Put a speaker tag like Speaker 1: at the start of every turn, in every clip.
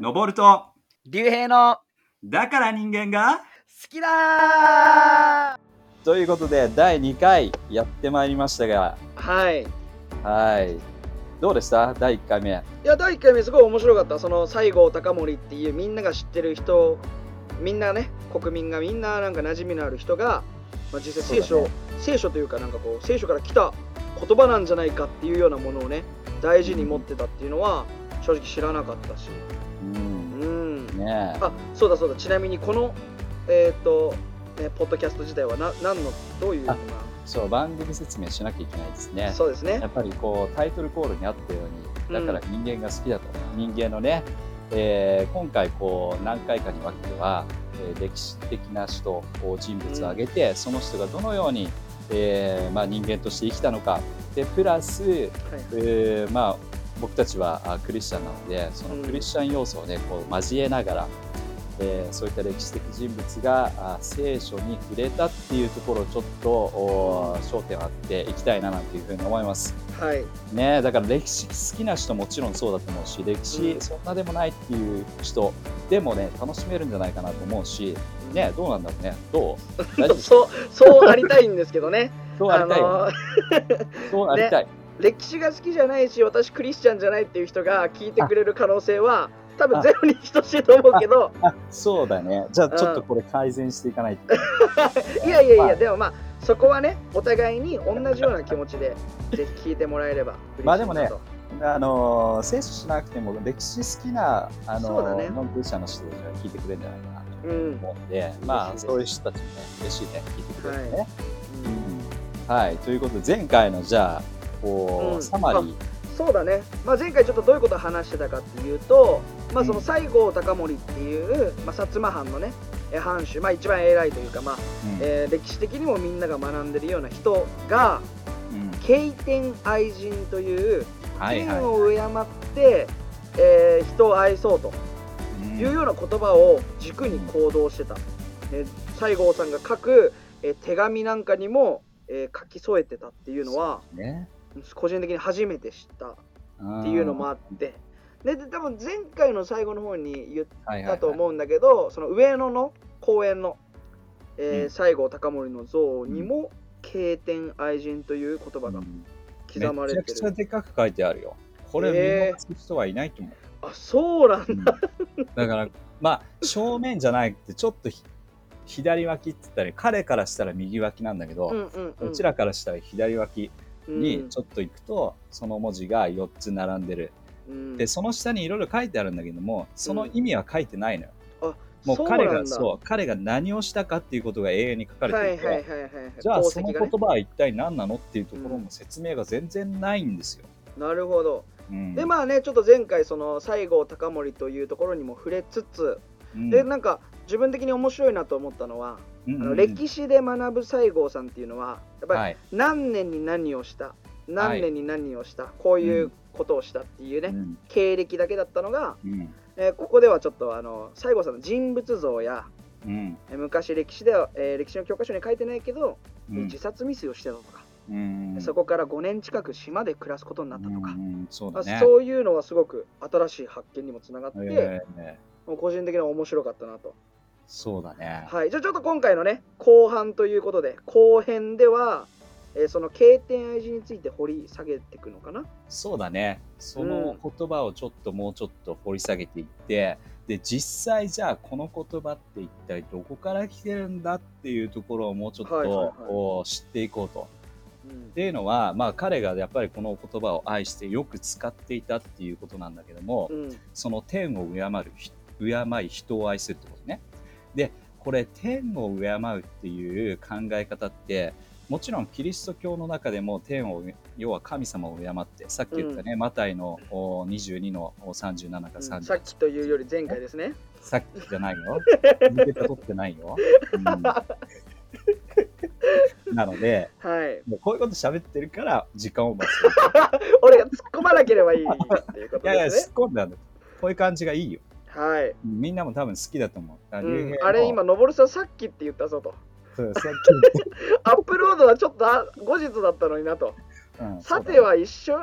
Speaker 1: 登ると
Speaker 2: 竜兵の
Speaker 1: だから人間が
Speaker 2: 好きだ
Speaker 3: ということで、第2回やってまいりましたが、
Speaker 2: はい。い
Speaker 3: はい。どうでした？第1回目。
Speaker 2: や、第1回目すごい面白かった。その西郷隆盛っていうみんなが知ってる人、みんなね、国民がみんななんか馴染みのある人が、まあ、実際聖書、
Speaker 3: そうだ
Speaker 2: 聖書というかなんかこう、聖書から来た言葉なんじゃないかっていうようなものをね、大事に持ってたっていうのは、正直知らなかったし。
Speaker 3: うん。
Speaker 2: うん。
Speaker 3: ね。え。
Speaker 2: あそうだそうだ。ちなみにこのえっ、と、ね、ポッドキャスト自体はな何のどういう、ま
Speaker 3: あそう、番組説明しなきゃいけないですね。
Speaker 2: あ、。そうですね。
Speaker 3: やっぱりこうタイトルコールにあったようにだから人間が好きだと、人間のね、えー今回こう何回かに分けては、えー歴史的な人人物を挙げて、その人がどのように、えーまあ、人間として生きたのか。でプラス、
Speaker 2: はい。
Speaker 3: えーまあ、僕たちはあクリスチャンなのでそのクリスチャン要素をねこう交えながら、えーそういった歴史的人物があ聖書に触れたっていうところをちょっとお焦点を当てていきたいななんていうふうに思います。
Speaker 2: はい。
Speaker 3: ね、だから歴史好きな人もちろんそうだと思うし歴史
Speaker 2: うん。
Speaker 3: そんなでもないっていう人でもね楽しめるんじゃないかなと思うし、ね、どうなんだろうね。どう？
Speaker 2: そうそうありたいんですけどね。
Speaker 3: そうありたいそうありたい、
Speaker 2: 歴史が好きじゃないし私クリスチャンじゃないっていう人が聞いてくれる可能性は多分ゼロに等しいと思うけど。
Speaker 3: あそうだね。じゃあちょっとこれ改善していかないと、
Speaker 2: いやいやい
Speaker 3: まあ。
Speaker 2: やでもまあそこはねお互いに同じような気持ちでぜひ聞いてもらえれば
Speaker 3: まあでもねあのー聖書しなくても歴史好きなあの
Speaker 2: そうだね。
Speaker 3: ノンクリスチャンの人たちは聞いてくれるんじゃないかなと
Speaker 2: うん、
Speaker 3: 思うん。で、まあそういう人たちもね嬉しいね。聞いてくれるね、
Speaker 2: は
Speaker 3: うん。はい、ということで前回のじゃあこう、
Speaker 2: うん。
Speaker 3: サマリー。
Speaker 2: そうだね、まあ、前回ちょっとどういうことを話してたかっていうと、まあ、その西郷隆盛っていう、まあ、薩摩藩のねえ藩主、まあ、一番偉いというか、まあ
Speaker 3: うん。
Speaker 2: えー歴史的にもみんなが学んでるような人が
Speaker 3: うん。
Speaker 2: 敬天愛人という天を敬って、えー人を愛そうと
Speaker 3: うん。
Speaker 2: いうような言葉を軸に行動してた、ね、西郷さんが書く、えー手紙なんかにも、えー書き添えてたっていうのは
Speaker 3: ね
Speaker 2: 個人的に初めて知った
Speaker 3: っ
Speaker 2: っていうのもあって。でで多分前回の最後の方に言っ
Speaker 3: はい
Speaker 2: たと思うんだけど、その上野の公園の、えー
Speaker 3: うん。
Speaker 2: 西郷隆盛の像にも「敬天愛人」という言葉が刻まれて
Speaker 3: めちゃくちゃ
Speaker 2: る、
Speaker 3: でかく書いてあるよ。これ見
Speaker 2: へー
Speaker 3: 逃す人はいないと思う、
Speaker 2: あそうなん
Speaker 3: うん。
Speaker 2: だ、
Speaker 3: だからまあ正面じゃなくてちょっとひ左脇って言ったら彼からしたら右脇なんだけど、
Speaker 2: うんうんうん、
Speaker 3: こちらからしたら左脇。
Speaker 2: うん
Speaker 3: にちょっと行くと、その文字が4つ並んでる。
Speaker 2: うん。
Speaker 3: でその下にいろいろ書いてあるんだけどもその意味は書いてないのよ、
Speaker 2: あ
Speaker 3: もう彼がそう彼が何をしたかっていうことが永遠に書かれていて、
Speaker 2: はいはいはいはいはい。
Speaker 3: じゃあその言葉は一体何なのっていうところも説明が全然ないんですよ。
Speaker 2: なるほど、
Speaker 3: うん。
Speaker 2: でまあねちょっと前回その西郷隆盛というところにも触れつつ、
Speaker 3: うん。
Speaker 2: でなんか自分的に面白いなと思ったのは、
Speaker 3: うんうん
Speaker 2: あの歴史で学ぶ西郷さんっていうのはやっぱり
Speaker 3: はい。
Speaker 2: 何年に何をした何年に何をした、こういうことをしたっていうね、
Speaker 3: うん。
Speaker 2: 経歴だけだったのが、
Speaker 3: うん。
Speaker 2: えーここではちょっとあの西郷さんの人物像や、
Speaker 3: うん。
Speaker 2: えー昔歴史では、えー歴史の教科書に書いてないけど、
Speaker 3: うん。
Speaker 2: 自殺未遂をしてたとか、
Speaker 3: うん
Speaker 2: そこから5年近く島で暮らすことになったとか、
Speaker 3: うんうんそうね。
Speaker 2: そういうのはすごく新しい発見にもつながって、
Speaker 3: ええ
Speaker 2: もう個人的には面白かったなと。
Speaker 3: そうだね。
Speaker 2: はい、じゃあちょっと今回のね後半ということで後編では、えーその経典愛人について掘り下げていくのかな？
Speaker 3: そうだね。その言葉をちょっともうちょっと掘り下げていって、で実際じゃあこの言葉って一体どこから来てるんだっていうところをもうちょっと、
Speaker 2: はいはいはい
Speaker 3: お知っていこうと。
Speaker 2: うん
Speaker 3: っていうのは、まあ、彼がやっぱりこの言葉を愛してよく使っていたっていうことなんだけども、
Speaker 2: うん
Speaker 3: その天を敬るひ敬い人を愛するってことね。でこれ天を敬うっていう考え方ってもちろんキリスト教の中でも天を要は神様を敬ってさっき言ったね、マタイのお22のお37か
Speaker 2: うん
Speaker 3: 38、
Speaker 2: さっきというより前回ですね。
Speaker 3: さっきじゃないよ。続けて取ってないよ。うん なので、
Speaker 2: はい。
Speaker 3: もうこういうこと喋ってるから時間オーバーする。
Speaker 2: 俺が突っ込まなければいいっていうこと
Speaker 3: いやいや、
Speaker 2: ですね。
Speaker 3: 突っ込んだんだ。こういう感じがいいよ。
Speaker 2: はい。
Speaker 3: みんなも多分好きだと思う。あ
Speaker 2: うんあれ今、のぼるさんさっきって言ったぞと。
Speaker 3: そうさっ
Speaker 2: アップロードはちょっとあ後日だったのになと。
Speaker 3: き、うん
Speaker 2: さて、は一緒、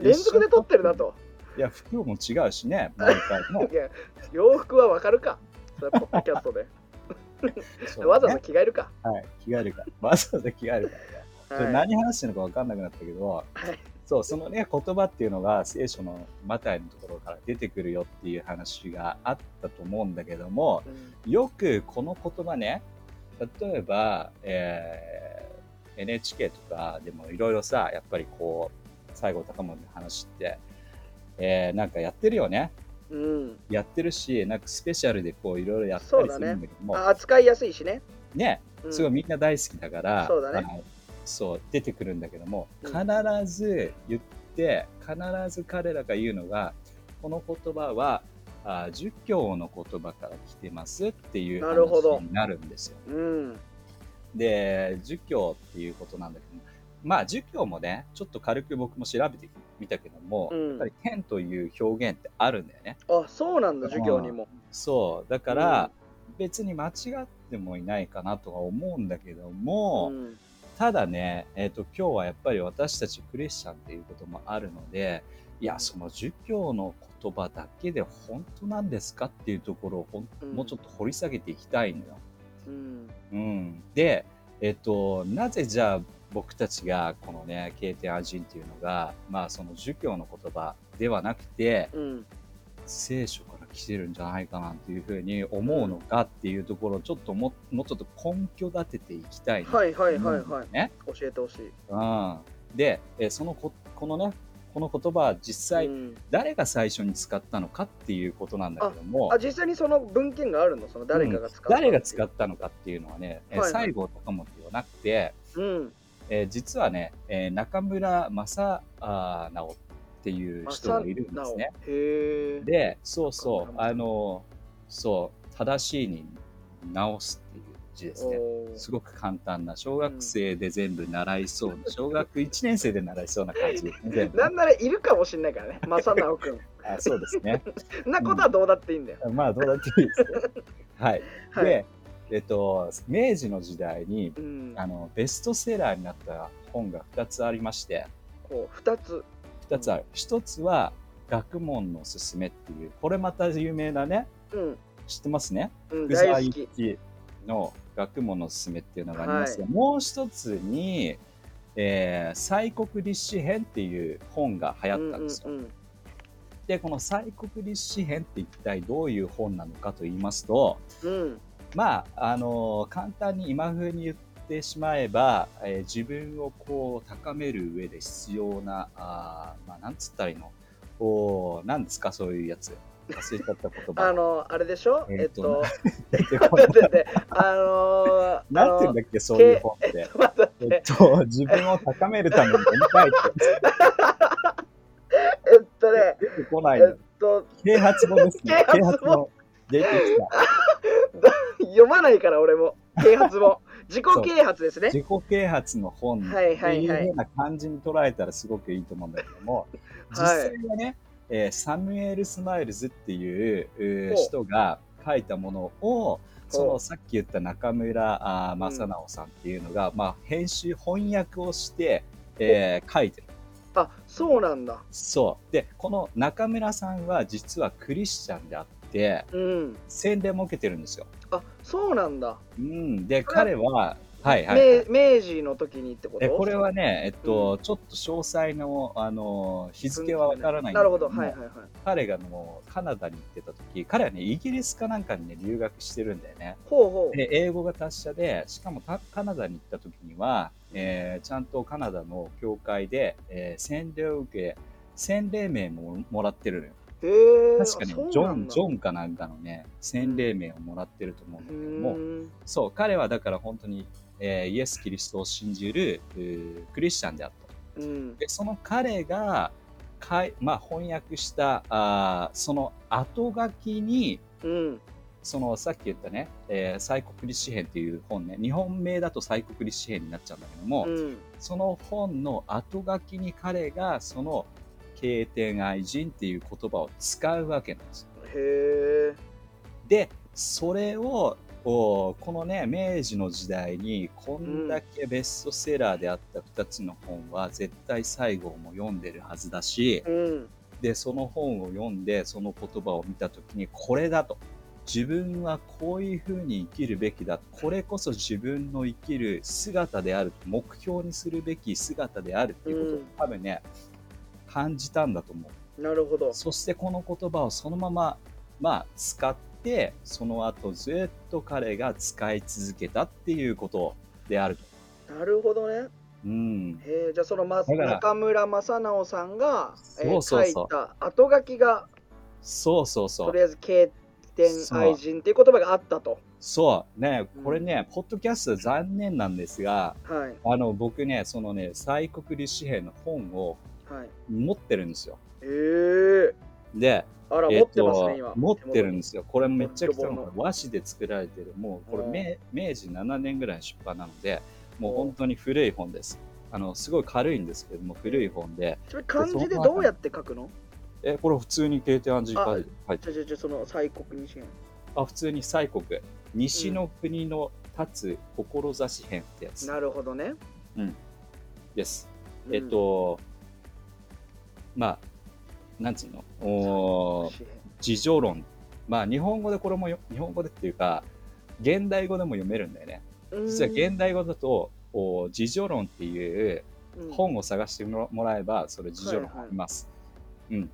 Speaker 2: 連続で撮ってるなと。
Speaker 3: いや、服も違うしね、毎回
Speaker 2: 洋服はわかるかそれはポッドキャストで、
Speaker 3: ね
Speaker 2: わざわざ着替えるか、
Speaker 3: はい、着替えるから。わざわざ着替えるか
Speaker 2: はい
Speaker 3: 何話してるのか分かんなくなったけど、
Speaker 2: はい
Speaker 3: そう、そのね、言葉っていうのが聖書のマタイのところから出てくるよっていう話があったと思うんだけども、
Speaker 2: うん。
Speaker 3: よくこの言葉ね、例えば、えー NHK とかでもいろいろさ、やっぱりこう、西郷隆盛の話って、えーなんかやってるよね。
Speaker 2: うん、
Speaker 3: やってるし、なんかスペシャルでこういろいろやったりするんだけども、
Speaker 2: あ扱いやすいしね、
Speaker 3: ね、
Speaker 2: うん。
Speaker 3: すごいみんな大好きだから、
Speaker 2: そうだね
Speaker 3: そう出てくるんだけども、
Speaker 2: うん。
Speaker 3: 必ず言って、必ず彼らが言うのが、この言葉は、あ儒教の言葉から来てますっていう
Speaker 2: なるほど。
Speaker 3: 話になるんですよ。
Speaker 2: うん。
Speaker 3: で、儒教っていうことなんだけども、まあ儒教もね、ちょっと軽く僕も調べてみたけども、
Speaker 2: うん。
Speaker 3: やっぱり天という表現ってあるんだよね。
Speaker 2: あそうなんだ授業にも、
Speaker 3: そう。だから、別に間違ってもいないかなとは思うんだけども、
Speaker 2: うん
Speaker 3: ただね、えっ、と、今日はやっぱり私たちクリスチャンっていうこともあるので、いや、その儒教の言葉だけで本当なんですかっていうところをほん、
Speaker 2: うん
Speaker 3: もうちょっと掘り下げていきたいのよ。
Speaker 2: うん
Speaker 3: うん。で、えっ、と、なぜじゃあ僕たちがこのね、経典アジンっていうのが、まあその儒教の言葉ではなくて、
Speaker 2: うん
Speaker 3: 聖書から来てるんじゃないかなっていうふうに思うのかっていうところをちょっとももうちょっと根拠立てていきたいなと
Speaker 2: はいはい
Speaker 3: 思
Speaker 2: はいはい
Speaker 3: ね。
Speaker 2: 教えてほしい、
Speaker 3: うん、で、えーそのここのねこの言葉は実際
Speaker 2: うん。
Speaker 3: 誰が最初に使ったのかっていうことなんだけども。
Speaker 2: あ、実際にその文献があるの？その誰かが使った、
Speaker 3: 誰が使ったのかっていうのはね、えー
Speaker 2: はい。はい
Speaker 3: 西郷隆盛ではなくて、
Speaker 2: うん。
Speaker 3: えー実はね、えー中村正直。っていう人がいるんですね。で、そうそう、あの、そう、正しいに直すっていう字ですね。すごく簡単な、小学生で全部習いそう。な、小学1年生で習いそうな感じですね。
Speaker 2: なんならいるかもしんないからね正直くん。
Speaker 3: あそうですね。
Speaker 2: なことはどうだっていいんだよ、
Speaker 3: まあ、どうだっていいですよ。はい。
Speaker 2: はい。
Speaker 3: で、えっと、明治の時代に、
Speaker 2: うん。
Speaker 3: あの、ベストセラーになった本が2つありまして、
Speaker 2: こう2つ
Speaker 3: 2つある。1つは、学問のすすめっていう、これまた有名なね、
Speaker 2: うん、
Speaker 3: 知ってますね？
Speaker 2: うん、
Speaker 3: 福沢諭吉の学問のすすめっていうのがありますが、もう一つに、えー、西国立志編っていう本が流行ったんですよ。
Speaker 2: うんうん
Speaker 3: で、この西国立志編って一体どういう本なのかと言いますと、
Speaker 2: うん
Speaker 3: まあ、あの簡単に今風に言ってしまえば、えー自分をこう高める上で必要な、あーまあ、なんつったらいいの？おなんですか、そういうやつ。忘れちゃった言葉。
Speaker 2: あのあれでしょ？えっ
Speaker 3: えっと
Speaker 2: と
Speaker 3: 出て
Speaker 2: 待
Speaker 3: こない
Speaker 2: って待ってあのー、
Speaker 3: なんて言うんだっけ、そういう本って。えってと、自分を高めるために飲みたいって
Speaker 2: えっとね
Speaker 3: 出てこない
Speaker 2: えっ
Speaker 3: の。
Speaker 2: と
Speaker 3: 啓発本ですね。
Speaker 2: 啓発本
Speaker 3: 出てきた。
Speaker 2: 読まないから俺も啓発本自己啓発ですね。
Speaker 3: 自己啓発の本って
Speaker 2: はい
Speaker 3: うような感じに捉えたらすごくいいと思うんだけども、実
Speaker 2: はい。
Speaker 3: 際はね、えーサムエル・スマイルズっていう人が書いたものを、そのさっき言った中村正直さんっていうのが、まあ、編集、翻訳をして、えー書いてる。
Speaker 2: あそうなんだ。
Speaker 3: そう。で、この中村さんは実はクリスチャンであって、
Speaker 2: うん
Speaker 3: 洗礼も受けてるんですよ。
Speaker 2: あそうなんだ、
Speaker 3: うん。で、彼は、はいはい、はい。
Speaker 2: 明明治の時にってこと？
Speaker 3: えこれはね、えっと、ちょっと詳細の、あの、日付はわからないんだ
Speaker 2: なるほ
Speaker 3: けど
Speaker 2: はいはいはい
Speaker 3: 彼がもうカナダに行ってた時、彼はね、イギリスかなんかにね、留学してるんだよね。
Speaker 2: ほうほう
Speaker 3: で、英語が達者で、しかもカカナダに行った時には、えーちゃんとカナダの教会で、えー洗礼を受け、洗礼名ももらってるのよ。確かにジョン、ジョンかなんかのね、洗礼名をもらってると思うんだけども、
Speaker 2: ン
Speaker 3: そう、彼はだから本当に、えーイエス・キリストを信じるクリスチャンであったと。
Speaker 2: うん。
Speaker 3: で、その彼がかい、まあ、翻訳したあーその後書きに、
Speaker 2: うん。
Speaker 3: そのさっき言ったね、えー、西国立詩編っていう本ね、日本名だと西国立詩編になっちゃうんだけども、
Speaker 2: うん。
Speaker 3: その本の後書きに彼がその経典愛人っていう言葉を使うわけなんです。
Speaker 2: へえ
Speaker 3: で、それを、おこのね、明治の時代にこんだけベストセラーであった2つの本は絶対西郷も読んでるはずだし、
Speaker 2: うん。
Speaker 3: でその本を読んでその言葉を見た時にこれだと。自分はこういうふうに生きるべきだこれこそ自分の生きる姿である目標にするべき姿であるっていうことを
Speaker 2: うん。
Speaker 3: 多分ね、感じたんだと思う。
Speaker 2: なるほど。
Speaker 3: そしてこの言葉をそのまままあ使ってその後ずっと彼が使い続けたっていうことであると。
Speaker 2: なるほどね。
Speaker 3: うん、
Speaker 2: へえじゃあその、ま、中村正直さんが、えー
Speaker 3: そうそうそう。
Speaker 2: 書いた後書きが
Speaker 3: そうそうそう。
Speaker 2: とり。あえず経典愛人っていう言葉があったと。
Speaker 3: そう。ね
Speaker 2: うん、
Speaker 3: これね、ポッドキャスト残念なんですが、
Speaker 2: はい。
Speaker 3: あの僕ね、そのね、西国立志編の本を
Speaker 2: はい
Speaker 3: 持ってるんですよ。
Speaker 2: へえ。
Speaker 3: で、
Speaker 2: あら、
Speaker 3: え
Speaker 2: 持ってますね今。
Speaker 3: 持ってるんですよ。これめっちゃくちゃ和紙で作られてる。もうこれ
Speaker 2: うん
Speaker 3: 明明治7年ぐらいの出版なので、もう本当に古い本です。あのすごい軽いんですけども、古い本で、
Speaker 2: ちなみに漢字でどうやって書くの？
Speaker 3: え、これ普通に経典暗示書いて書い。て
Speaker 2: じゃじゃじゃその西国西編
Speaker 3: あ、普通に西国、西の国の立つ志編ってやつ。
Speaker 2: なるほどね、
Speaker 3: です。
Speaker 2: うん。
Speaker 3: えっと、まあ、なんつうの？お自助論。まあ、日本語でこれもよ、日本語でっていうか、現代語でも読めるんだよね。実は現代語だと、お自助論っていう
Speaker 2: うん
Speaker 3: 本を探してもらえば、それ自助論あります。うん。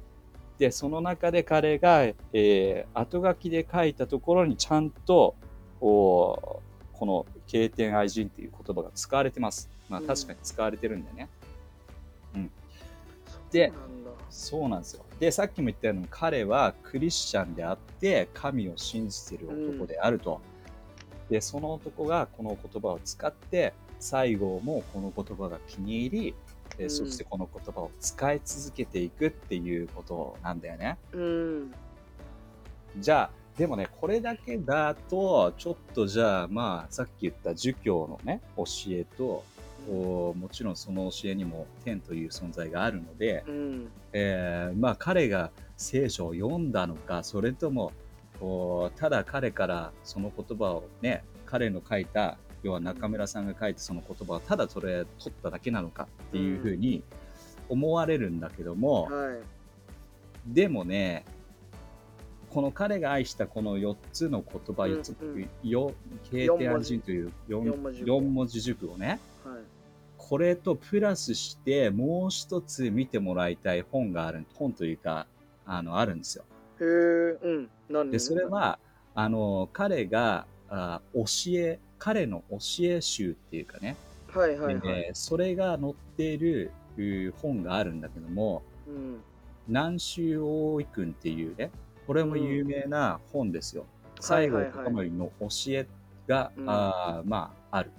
Speaker 3: で、その中で彼が、えー後書きで書いたところにちゃんと、おこの経典愛人っていう言葉が使われてます。まあ
Speaker 2: うん
Speaker 3: 確かに使われてるんだよね。でそうなんですよ。で、さっきも言ったように彼はクリスチャンであって神を信じている男であると。で、その男がこの言葉を使って西郷もこの言葉が気に入り、えー
Speaker 2: うん
Speaker 3: そしてこの言葉を使い続けていくっていうことなんだよね。
Speaker 2: うん
Speaker 3: じゃあ、でもね、これだけだと、ちょっとじゃあ、まあ、さっき言った儒教のね、教えと、おもちろんその教えにも天という存在があるので、
Speaker 2: うん。
Speaker 3: えーまあ彼が聖書を読んだのかそれともこうただ彼からその言葉をね彼の書いた要は中村さんが書いたその言葉をただそれ取っただけなのかっていうふうに思われるんだけども、
Speaker 2: はい。
Speaker 3: でもねこの彼が愛したこの4つの言葉、
Speaker 2: うん
Speaker 3: 4つ
Speaker 2: うん
Speaker 3: よ経
Speaker 2: 四文字。
Speaker 3: 典安心という 4,
Speaker 2: 四文字熟語。
Speaker 3: 四文字熟語ね。
Speaker 2: はい
Speaker 3: これとプラスしてもう一つ見てもらいたい本がある本というかあのあるんですよ。
Speaker 2: へえうん。何？
Speaker 3: でそれはあの彼があ教え彼の教え集っていうかね、
Speaker 2: はいはいはい、
Speaker 3: えーそれが載っている本があるんだけども
Speaker 2: うん。
Speaker 3: 南州大井君っていうねこれも有名な本ですよ。西郷
Speaker 2: はいはいはい。
Speaker 3: 隆盛の教えが、
Speaker 2: うん。
Speaker 3: あーまあある。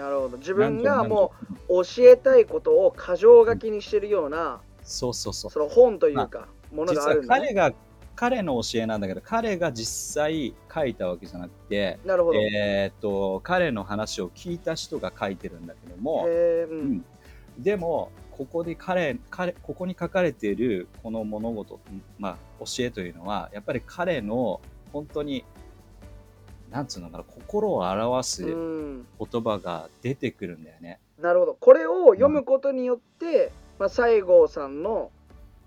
Speaker 2: なるほど。自分がもう教えたいことを箇条書きにしてるような、
Speaker 3: そうそうそう。
Speaker 2: その本というかものがあるんだ、ね、
Speaker 3: 彼が彼の教えなんだけど彼が実際書いたわけじゃなくて、
Speaker 2: なるほど、へ
Speaker 3: えーっと彼の話を聞いた人が書いてるんだけども、
Speaker 2: えう
Speaker 3: うん。ん、でもここで彼彼ここに書かれているこの物事、まあ、教えというのはやっぱり彼の本当になんつうのかな心を表す
Speaker 2: うん
Speaker 3: 言葉が出てくるんだよね。
Speaker 2: なるほど。これを読むことによって、まあ、西郷さんの,、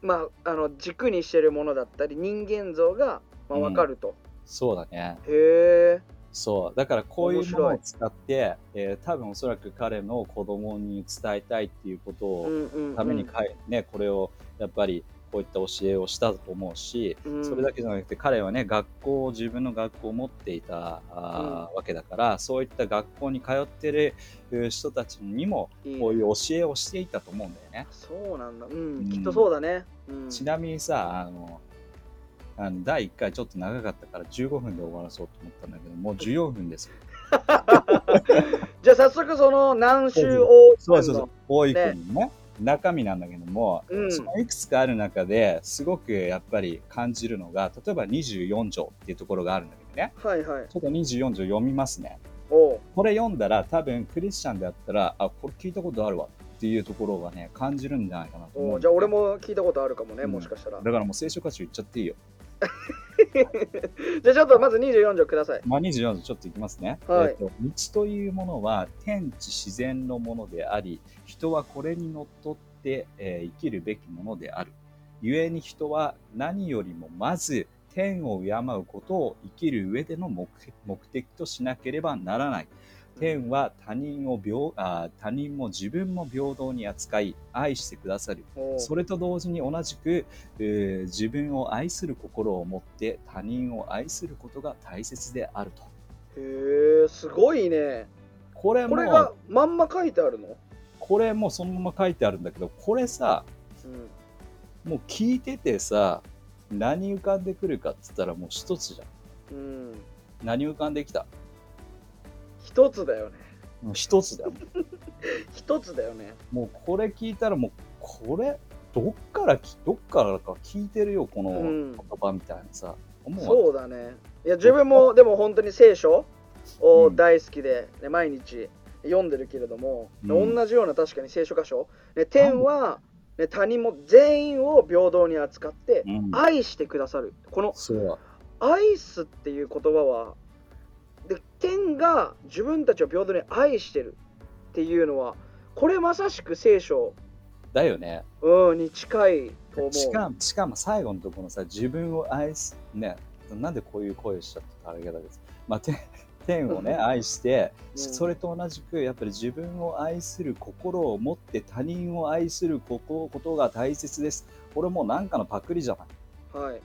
Speaker 2: まあ、あの軸にしてるものだったり人間像が、まあ、分かると、
Speaker 3: そうだね。
Speaker 2: へえ。
Speaker 3: そう。だからこういうものを使って、えー多分おそらく彼の子供に伝えたいっていうことを、
Speaker 2: うんうんうん。
Speaker 3: ためにかい、ね、これをやっぱりこういった教えをしたと思うし、
Speaker 2: うん。
Speaker 3: それだけじゃなくて彼はね学校を自分の学校を持っていたあー、わけだからそういった学校に通ってるう人たちにもこういう教えをしていたと思うんだよね。
Speaker 2: そうなんだ、うん。
Speaker 3: うん。
Speaker 2: きっとそうだね、うん、
Speaker 3: ちなみにさあのあの第1回ちょっと長かったから15分で終わらそうと思ったんだけどもう14分ですよ。
Speaker 2: じゃあ早速その南州大
Speaker 3: そうそうそう
Speaker 2: の。
Speaker 3: 大井君のね中身なんだけども、
Speaker 2: うん。
Speaker 3: そのいくつかある中ですごくやっぱり感じるのが例えば24条っていうところがあるんだけどね。
Speaker 2: はいはい。
Speaker 3: ちょっと24条読みますね。これ読んだら多分クリスチャンであったらあこれ聞いたことあるわ。っていうところがね感じるんじゃないかなと思う
Speaker 2: じゃあ俺も聞いたことあるかもね、
Speaker 3: うん
Speaker 2: もしかしたら。
Speaker 3: だからもう聖書歌詞言っちゃっていいよ
Speaker 2: じゃあちょっとまず24条ください。
Speaker 3: まあ、24条ちょっといきますね、
Speaker 2: はい。
Speaker 3: えっと道というものは天地自然のものであり人はこれにのっとって、えー生きるべきものである。故に人は何よりもまず天を敬うことを生きる上での目目的としなければならない。天は他人を平あ他人も自分も平等に扱い愛してくださる。それと同時に同じく、えー自分を愛する心を持って他人を愛することが大切であると。
Speaker 2: へえすごいね
Speaker 3: これも
Speaker 2: これがまんま書いてあるの、
Speaker 3: これもそのまま書いてあるんだけど、これさ、
Speaker 2: うん
Speaker 3: もう聞いててさ、何浮かんでくるかっつったらもう一つじゃん。
Speaker 2: うん、
Speaker 3: 何浮かんできた？
Speaker 2: 一つだよね。
Speaker 3: もう一つだよ。
Speaker 2: 一つだよね。
Speaker 3: もうこれ聞いたらもう、これ、どっからき、どっからか聞いてるよ、この
Speaker 2: うん。
Speaker 3: 言葉みたいなさ。思うわ
Speaker 2: そうだね。いや自分もでも本当に聖書を
Speaker 3: うん。
Speaker 2: 大好きで、ね、毎日読んでるけれども、
Speaker 3: うん。
Speaker 2: 同じような確かに聖書箇所、ね、天は、ね、他人も全員を平等に扱って
Speaker 3: うん、
Speaker 2: 愛してくださる。この。愛すっていう言葉はで天が自分たちを平等に愛してるっていうのはこれまさしく聖書、
Speaker 3: だよね。
Speaker 2: うん、に近いと思う
Speaker 3: しかも、しかも最後のところのさ、自分を愛す、ね、なんでこういう声しちゃったあれがです。まあ、天 天をね、
Speaker 2: うん
Speaker 3: 愛して、
Speaker 2: うん
Speaker 3: それと同じく、やっぱり自分を愛する心を持って他人を愛することことが大切です。これもうなんかのパクリじゃない。
Speaker 2: はい、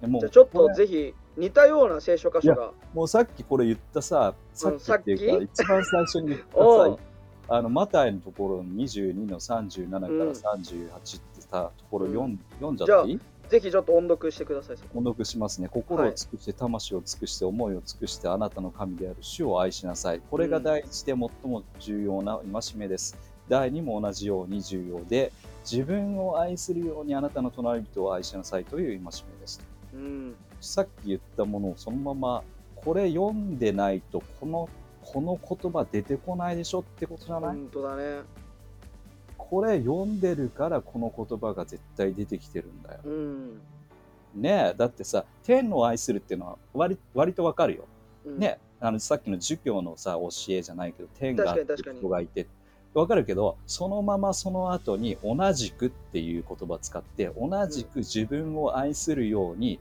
Speaker 3: でもう
Speaker 2: じゃあちょっ
Speaker 3: ことれ
Speaker 2: ぜひ似たような聖書箇所が
Speaker 3: もうさっきこれ言ったさ、さっきっていうか、一番最初に言ったさ、あのマタイのところの22の37から38ってさ、ところ読ん,、読んじゃっていい？
Speaker 2: ぜひちょっと音読してください
Speaker 3: 音読しますね。心を尽くして、魂を尽くして、思いを尽くして、あなたの神である主を愛しなさい。これが第一で最も重要な戒めです。第二も同じように重要で、自分を愛するようにあなたの隣人を愛しなさいという戒めです。
Speaker 2: うん
Speaker 3: さっき言ったものをそのまま、これ読んでないと、この、この言葉出てこないでしょってことじゃない、
Speaker 2: 本当だね。
Speaker 3: これ読んでるからこの言葉が絶対出てきてるんだよ。
Speaker 2: うん、
Speaker 3: ねえ、だってさ、天を愛するっていうのは割割とわかるよ。
Speaker 2: うん、
Speaker 3: ね、あのさっきの儒教のさ教えじゃないけど天があって人がいて。わかるけどそのままその後に同じくっていう言葉を使って同じく自分を愛するように、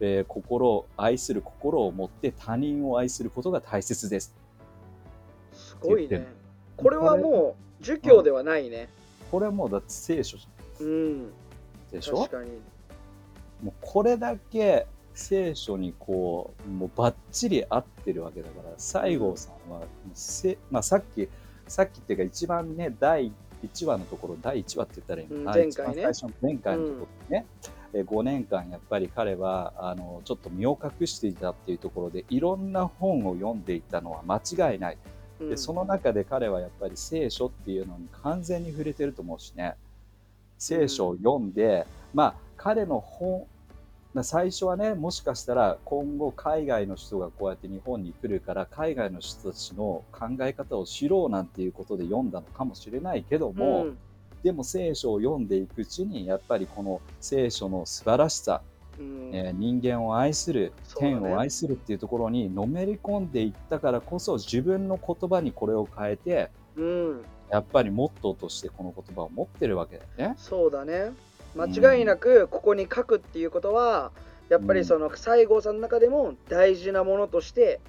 Speaker 3: えー心を愛する心を持って他人を愛することが大切です。
Speaker 2: すごいね。これはもう儒教ではないね。
Speaker 3: これもうだって聖書
Speaker 2: うん。
Speaker 3: でしょ？
Speaker 2: 確かに。
Speaker 3: もうこれだけ聖書にこうもうバッチリ合ってるわけだから西郷さんはせ、まあ、さっきさっきっていうか一番ね第1話のところ第1話って言ったらいいの
Speaker 2: うん前回ね。
Speaker 3: 最初の前回のところね、え5年間やっぱり彼はあのちょっと身を隠していたっていうところでいろんな本を読んでいたのは間違いない。
Speaker 2: うん。
Speaker 3: でその中で彼はやっぱり聖書っていうのに完全に触れてると思うしね聖書を読んで、まあ彼の本まあ最初はねもしかしたら今後海外の人がこうやって日本に来るから海外の人たちの考え方を知ろうなんていうことで読んだのかもしれないけども、
Speaker 2: うん
Speaker 3: でも聖書を読んでいくうちにやっぱりこの聖書の素晴らしさ、
Speaker 2: うん。
Speaker 3: えー人間を愛する、天を愛するっていうところにのめり込んでいったからこそ自分の言葉にこれを変えて
Speaker 2: うん。
Speaker 3: やっぱりモットーとしてこの言葉を持ってるわけだよね。
Speaker 2: そうだね。間違いなくここに書くっていうことはやっぱりその西郷さんの中でも大事なものとして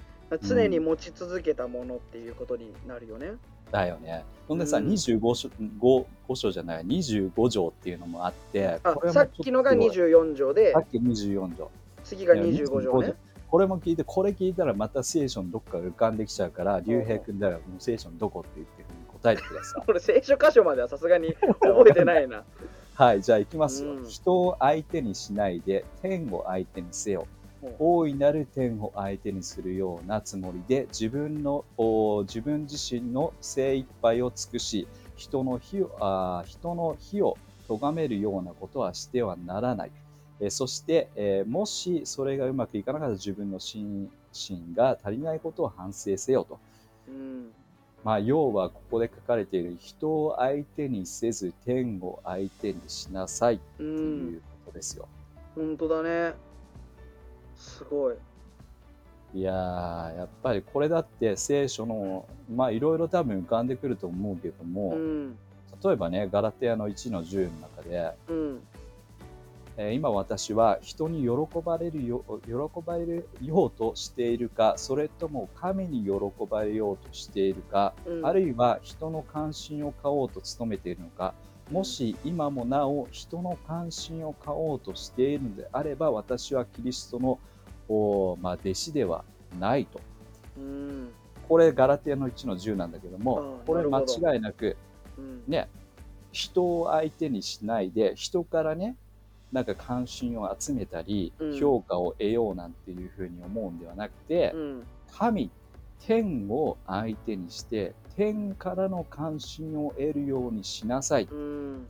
Speaker 2: 常に持ち続けたものっていうことになるよね。
Speaker 3: だよね。ほんでさ、
Speaker 2: うん
Speaker 3: 25章 5, 5章じゃない25条っていうのもあって
Speaker 2: さっきのが
Speaker 3: ちょっとすごい
Speaker 2: 24条で
Speaker 3: さっき24条。
Speaker 2: 次が25条ね。
Speaker 3: これも聞いてこれ聞いたらまた聖書のどっかが浮かんできちゃうから竜兵君だよもう聖書のどこって言って答えてください。
Speaker 2: これ聖書箇所まではさすがに覚えてないな。
Speaker 3: はい、じゃあ行きますよ。
Speaker 2: うん
Speaker 3: 人を相手にしないで天を相手にせよ。大いなる天を相手にするようなつもりで自分のお自分自身の精一杯を尽くし人の火をあー人の火を咎めるようなことはしてはならない。えーそして、えーもしそれがうまくいかなかった自分の心身が足りないことを反省せよと。
Speaker 2: うん
Speaker 3: まあ、要はここで書かれている人を相手にせず天を相手にしなさいって
Speaker 2: う、
Speaker 3: いうんことですよ。
Speaker 2: 本当だね。すごい。
Speaker 3: いやー、やっぱりこれだって聖書の、まあいろいろ多分浮かんでくると思うけども、
Speaker 2: うん。
Speaker 3: 例えばね、ガラテヤの1の10の中で、
Speaker 2: うん。
Speaker 3: えー今私は人に喜ばれるよ喜ばれるようとしているかそれとも神に喜ばれようとしているか、
Speaker 2: うん。
Speaker 3: あるいは人の関心を買おうと努めているのかもし今もなお人の関心を買おうとしているのであれば私はキリストの、おまあ、弟子ではないと。
Speaker 2: うん。
Speaker 3: これガラティアの1の10なんだけどもこれ間違いなく
Speaker 2: うん。
Speaker 3: ね人を相手にしないで人からねなんか関心を集めたり、
Speaker 2: うん。
Speaker 3: 評価を得ようなんていうふうに思うんではなくて、
Speaker 2: うん。
Speaker 3: 神天を相手にして天からの関心を得るようにしなさい。
Speaker 2: うん。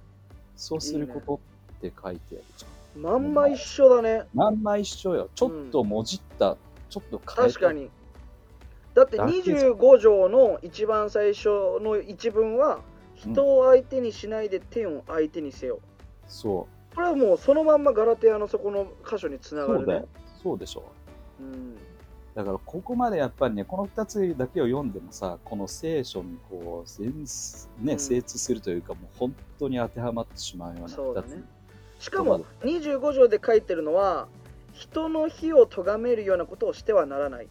Speaker 3: そうすることって書いてあるじゃん
Speaker 2: まんま一緒だね。
Speaker 3: まんま一緒よ。ちょっともじった、ちょっと変えた。
Speaker 2: 確かに。だって
Speaker 3: だけ
Speaker 2: 25条の一番最初の一文は人を相手にしないで天を相手にせよ、
Speaker 3: そう。
Speaker 2: これはもうそのまんまガラテアのそこの箇所につながるね。
Speaker 3: そうだよ。そうでしょ
Speaker 2: う。ん。
Speaker 3: だからここまでやっぱりねこの2つだけを読んでもさこの聖書にこう全ね、
Speaker 2: うん。
Speaker 3: 精通するというかもう本当に当てはまってしまうような2つ、
Speaker 2: そうだねしかも25条で書いてるのは人の非を咎めるようなことをしてはならない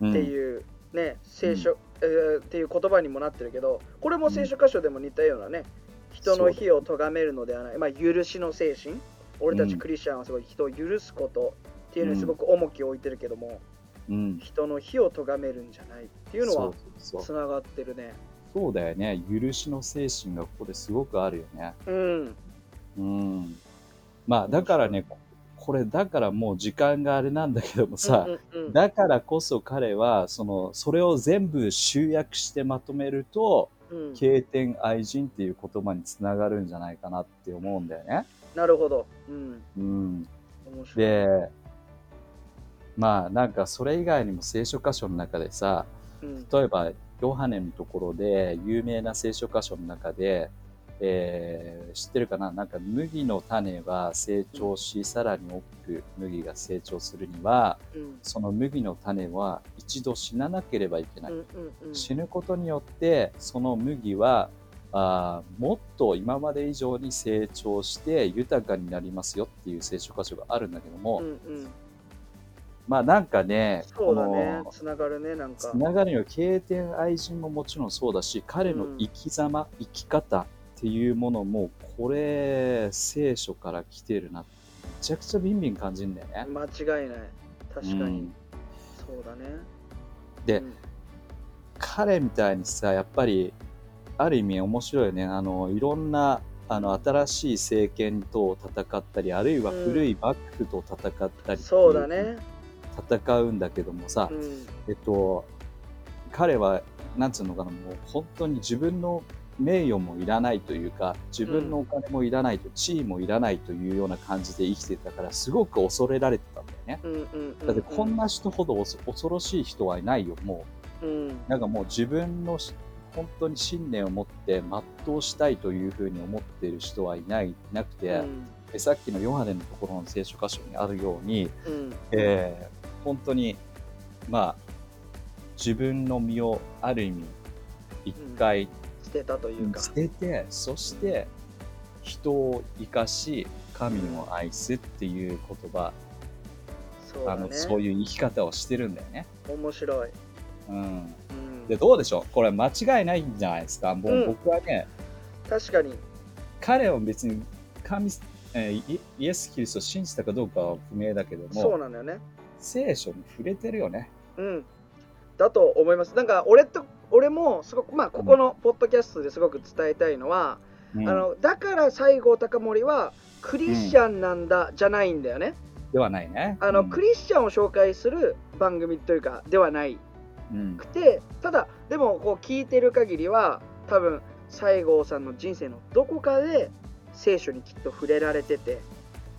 Speaker 3: うん
Speaker 2: っていうね、聖書、えーっていう言葉にもなってるけどこれも聖書箇所でも似たようなね、人の非を咎めるのではない、まあ、許しの精神。俺たちクリスチャンはすごい人を許すことっていうのにすごく重きを置いてるけども、
Speaker 3: うん、
Speaker 2: 人の非を咎めるんじゃないっていうのはつながってるね。
Speaker 3: そうだよね。許しの精神がここですごくあるよね。
Speaker 2: うん。
Speaker 3: うんまあだからねここれだからもう時間があれなんだけどもさ、
Speaker 2: うんうんうん。
Speaker 3: だからこそ彼はそのそれを全部集約してまとめると
Speaker 2: うん。
Speaker 3: 経典愛人っていう言葉につながるんじゃないかなって思うんだよね。
Speaker 2: なるほど、うん、
Speaker 3: うん、でまあなんかそれ以外にも聖書箇所の中でさ
Speaker 2: うん。
Speaker 3: 例えばヨハネのところで有名な聖書箇所の中で、えー知ってるかな？なんか麦の種は成長しさらに大きく麦が成長するには
Speaker 2: うん。
Speaker 3: その麦の種は一度死ななければいけない。
Speaker 2: うんうんうん。
Speaker 3: 死ぬことによってその麦はあーもっと今まで以上に成長して豊かになりますよっていう聖書箇所があるんだけども、
Speaker 2: うんうん。
Speaker 3: まあなんかね
Speaker 2: そうだね。つながるねなんか。
Speaker 3: つながるよ経典愛人ももちろんそうだし彼の生き様、生き方っていうものもこれ聖書から来てるな。ってめちゃくちゃビンビン感じるんだよね。
Speaker 2: 間違いない。確かに、
Speaker 3: うん。
Speaker 2: そうだね。
Speaker 3: で
Speaker 2: うん。
Speaker 3: 彼みたいにさやっぱりある意味面白いよね。あのいろんなあの新しい政権と戦ったりあるいは古い幕府と戦ったりう
Speaker 2: そうだね。
Speaker 3: 戦うんだけどもさ、
Speaker 2: うん。
Speaker 3: えっと彼はなんつうのかなもう本当に自分の名誉もいらないというか自分のお金もいらないと、地位もいらないというような感じで生きてたからすごく恐れられてたんだよね。
Speaker 2: うんうんうん
Speaker 3: だってこんな人ほど恐恐ろしい人はいないよもう。
Speaker 2: うん。
Speaker 3: なんかもう自分のし本当に信念を持って全うしたいというふうに思っている人はいないいなくて、
Speaker 2: うん。
Speaker 3: でさっきのヨハネのところの聖書箇所にあるように、
Speaker 2: うん。
Speaker 3: えー本当にまあ自分の身をある意味一回
Speaker 2: 捨てたというか。
Speaker 3: 捨てて、そして人を生かし神を愛すっていう言葉、あの
Speaker 2: そうだね。
Speaker 3: そういう生き方をしてるんだよね。
Speaker 2: 面白い、
Speaker 3: うん、
Speaker 2: うん。
Speaker 3: でどうでしょう？これ間違いないんじゃないですか？もううん。僕はね、
Speaker 2: 確かに。
Speaker 3: 彼を別に神、えーイイエス・キリストを信じたかどうかは不明だけど
Speaker 2: そう
Speaker 3: も
Speaker 2: なんだよね。
Speaker 3: 聖書に触れてるよね。
Speaker 2: うん。だと思います。なんか俺と俺もすごくまあここのポッドキャストですごく伝えたいのは、
Speaker 3: うん。
Speaker 2: あのだから西郷隆盛はクリスチャンなんだ、じゃないんだよね。
Speaker 3: ではないね。
Speaker 2: あの、
Speaker 3: うん。
Speaker 2: クリスチャンを紹介する番組というかではない。
Speaker 3: うん。
Speaker 2: くてただでもこう聞いてる限りは多分西郷さんの人生のどこかで聖書にきっと触れられてて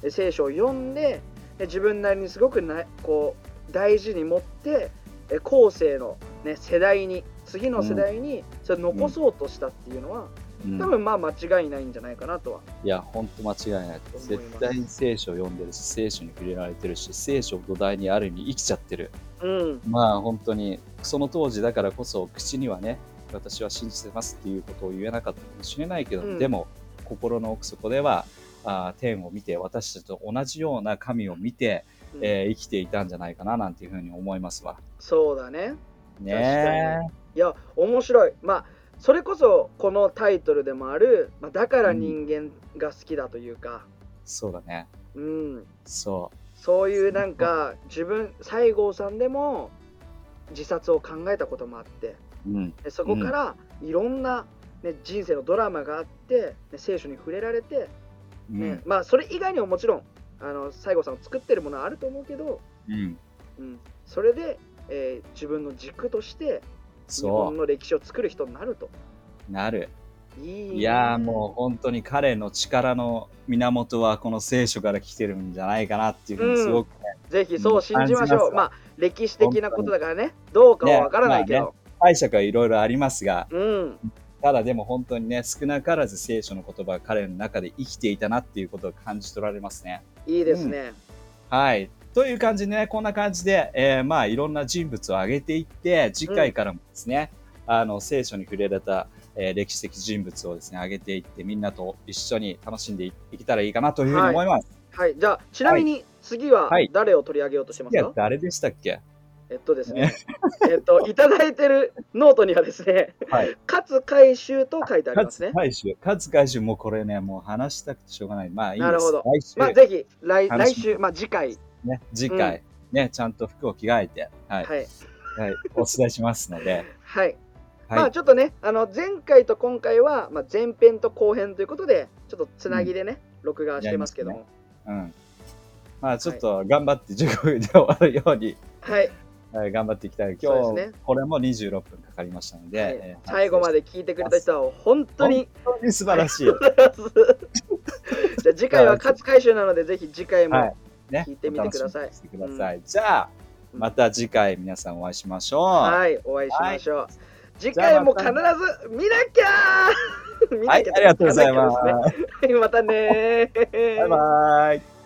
Speaker 2: で聖書を読んでで自分なりにすごくなこう大事に持ってえ後世の、ね、世代に次の世代にそれ残そうとしたっていうのは、
Speaker 3: うん。
Speaker 2: 多分まあ間違いないんじゃないかなとは。い
Speaker 3: や、ほんと間違いない。絶対に聖書を読んでるし、聖書に触れられてるし、聖書を土台にある意味生きちゃってる。
Speaker 2: うん。
Speaker 3: まあ本当に、その当時だからこそ口にはね、私は信じてますっていうことを言えなかったかもしれないけど、
Speaker 2: うん。
Speaker 3: でも心の奥底では、あ天を見て私たちと同じような神を見て、
Speaker 2: うん。
Speaker 3: えー生きていたんじゃないかななんていうふうに思いますわ。
Speaker 2: そうだね。
Speaker 3: ね
Speaker 2: いや面白いまあそれこそこのタイトルでもある、まあ、だから人間が好きだというか、
Speaker 3: そうだね。
Speaker 2: うん、
Speaker 3: そ
Speaker 2: そういうなんか自分西郷さんでも自殺を考えたこともあって
Speaker 3: う。うん。
Speaker 2: でそこからいろんな、ね、人生のドラマがあって、ね、聖書に触れられて、ね
Speaker 3: うん。
Speaker 2: まあそれ以外にももちろんあの西郷さんを作ってるものはあると思うけど、
Speaker 3: うん。
Speaker 2: うん、それで、えー自分の軸として日
Speaker 3: そ
Speaker 2: 本の歴史を作る人になると。
Speaker 3: う。なる。
Speaker 2: いいね
Speaker 3: いやーもう本当に彼の力の源はこの聖書から来てるんじゃないかなっていうふうにすごくね、
Speaker 2: ぜひそう信じましょう。
Speaker 3: ます
Speaker 2: まあ歴史的なことだからね、どうかはわからないけど。
Speaker 3: ね解釈はいろいろありますが、
Speaker 2: うん、
Speaker 3: ただでも本当にね、少なからず聖書の言葉が彼の中で生きていたなっていうことを感じ取られますね。
Speaker 2: いいですね。
Speaker 3: はい。という感じでね、こんな感じで、えーまあいろんな人物を挙げていって、次回からもですね、あの聖書に触れられた、えー歴史的人物をですね、挙げていって、みんなと一緒に楽しんでいけたらいいかなというふうに思います。
Speaker 2: はい、じゃあちなみに次は
Speaker 3: はい。
Speaker 2: 誰を取り上げようとしてますか、
Speaker 3: いや、誰でしたっけ？
Speaker 2: えっとですね、えっと、いただいてるノートにはですね、
Speaker 3: はい。
Speaker 2: 勝回収と書いてありますね。
Speaker 3: 勝回収。勝回収、もうこれね、もう話したくてしょうがない。まあいいです。
Speaker 2: なるほど。まあ、ぜひ来、来週、まあ、次回、
Speaker 3: ね、次回、ね、ちゃんと服を着替えて、はい、
Speaker 2: はい、
Speaker 3: はい、お伝えしますので、
Speaker 2: はい。
Speaker 3: はい、
Speaker 2: まあ、ちょっとね、あの、前回と今回は、まあ、前編と後編ということで、ちょっとつなぎでね、録画してますけども。
Speaker 3: うん。まあちょっと頑張って15分で終わるように、
Speaker 2: はい、
Speaker 3: はい、頑張っていきたい。今日、これも26分かかりましたので、
Speaker 2: 最後まで聞いてくれた人は、本当に、
Speaker 3: 本当に素晴らしい。
Speaker 2: じゃあ次回は勝回収なので、ぜひ次回も、
Speaker 3: はいね、
Speaker 2: 聞いてみてください
Speaker 3: してください。じゃあ、また次回皆さんお会いしましょう。
Speaker 2: はい、お会いしましょう。次回も必ず見なきゃなきゃ
Speaker 3: はい、ありがとうございます。
Speaker 2: またねー
Speaker 3: バイバイ。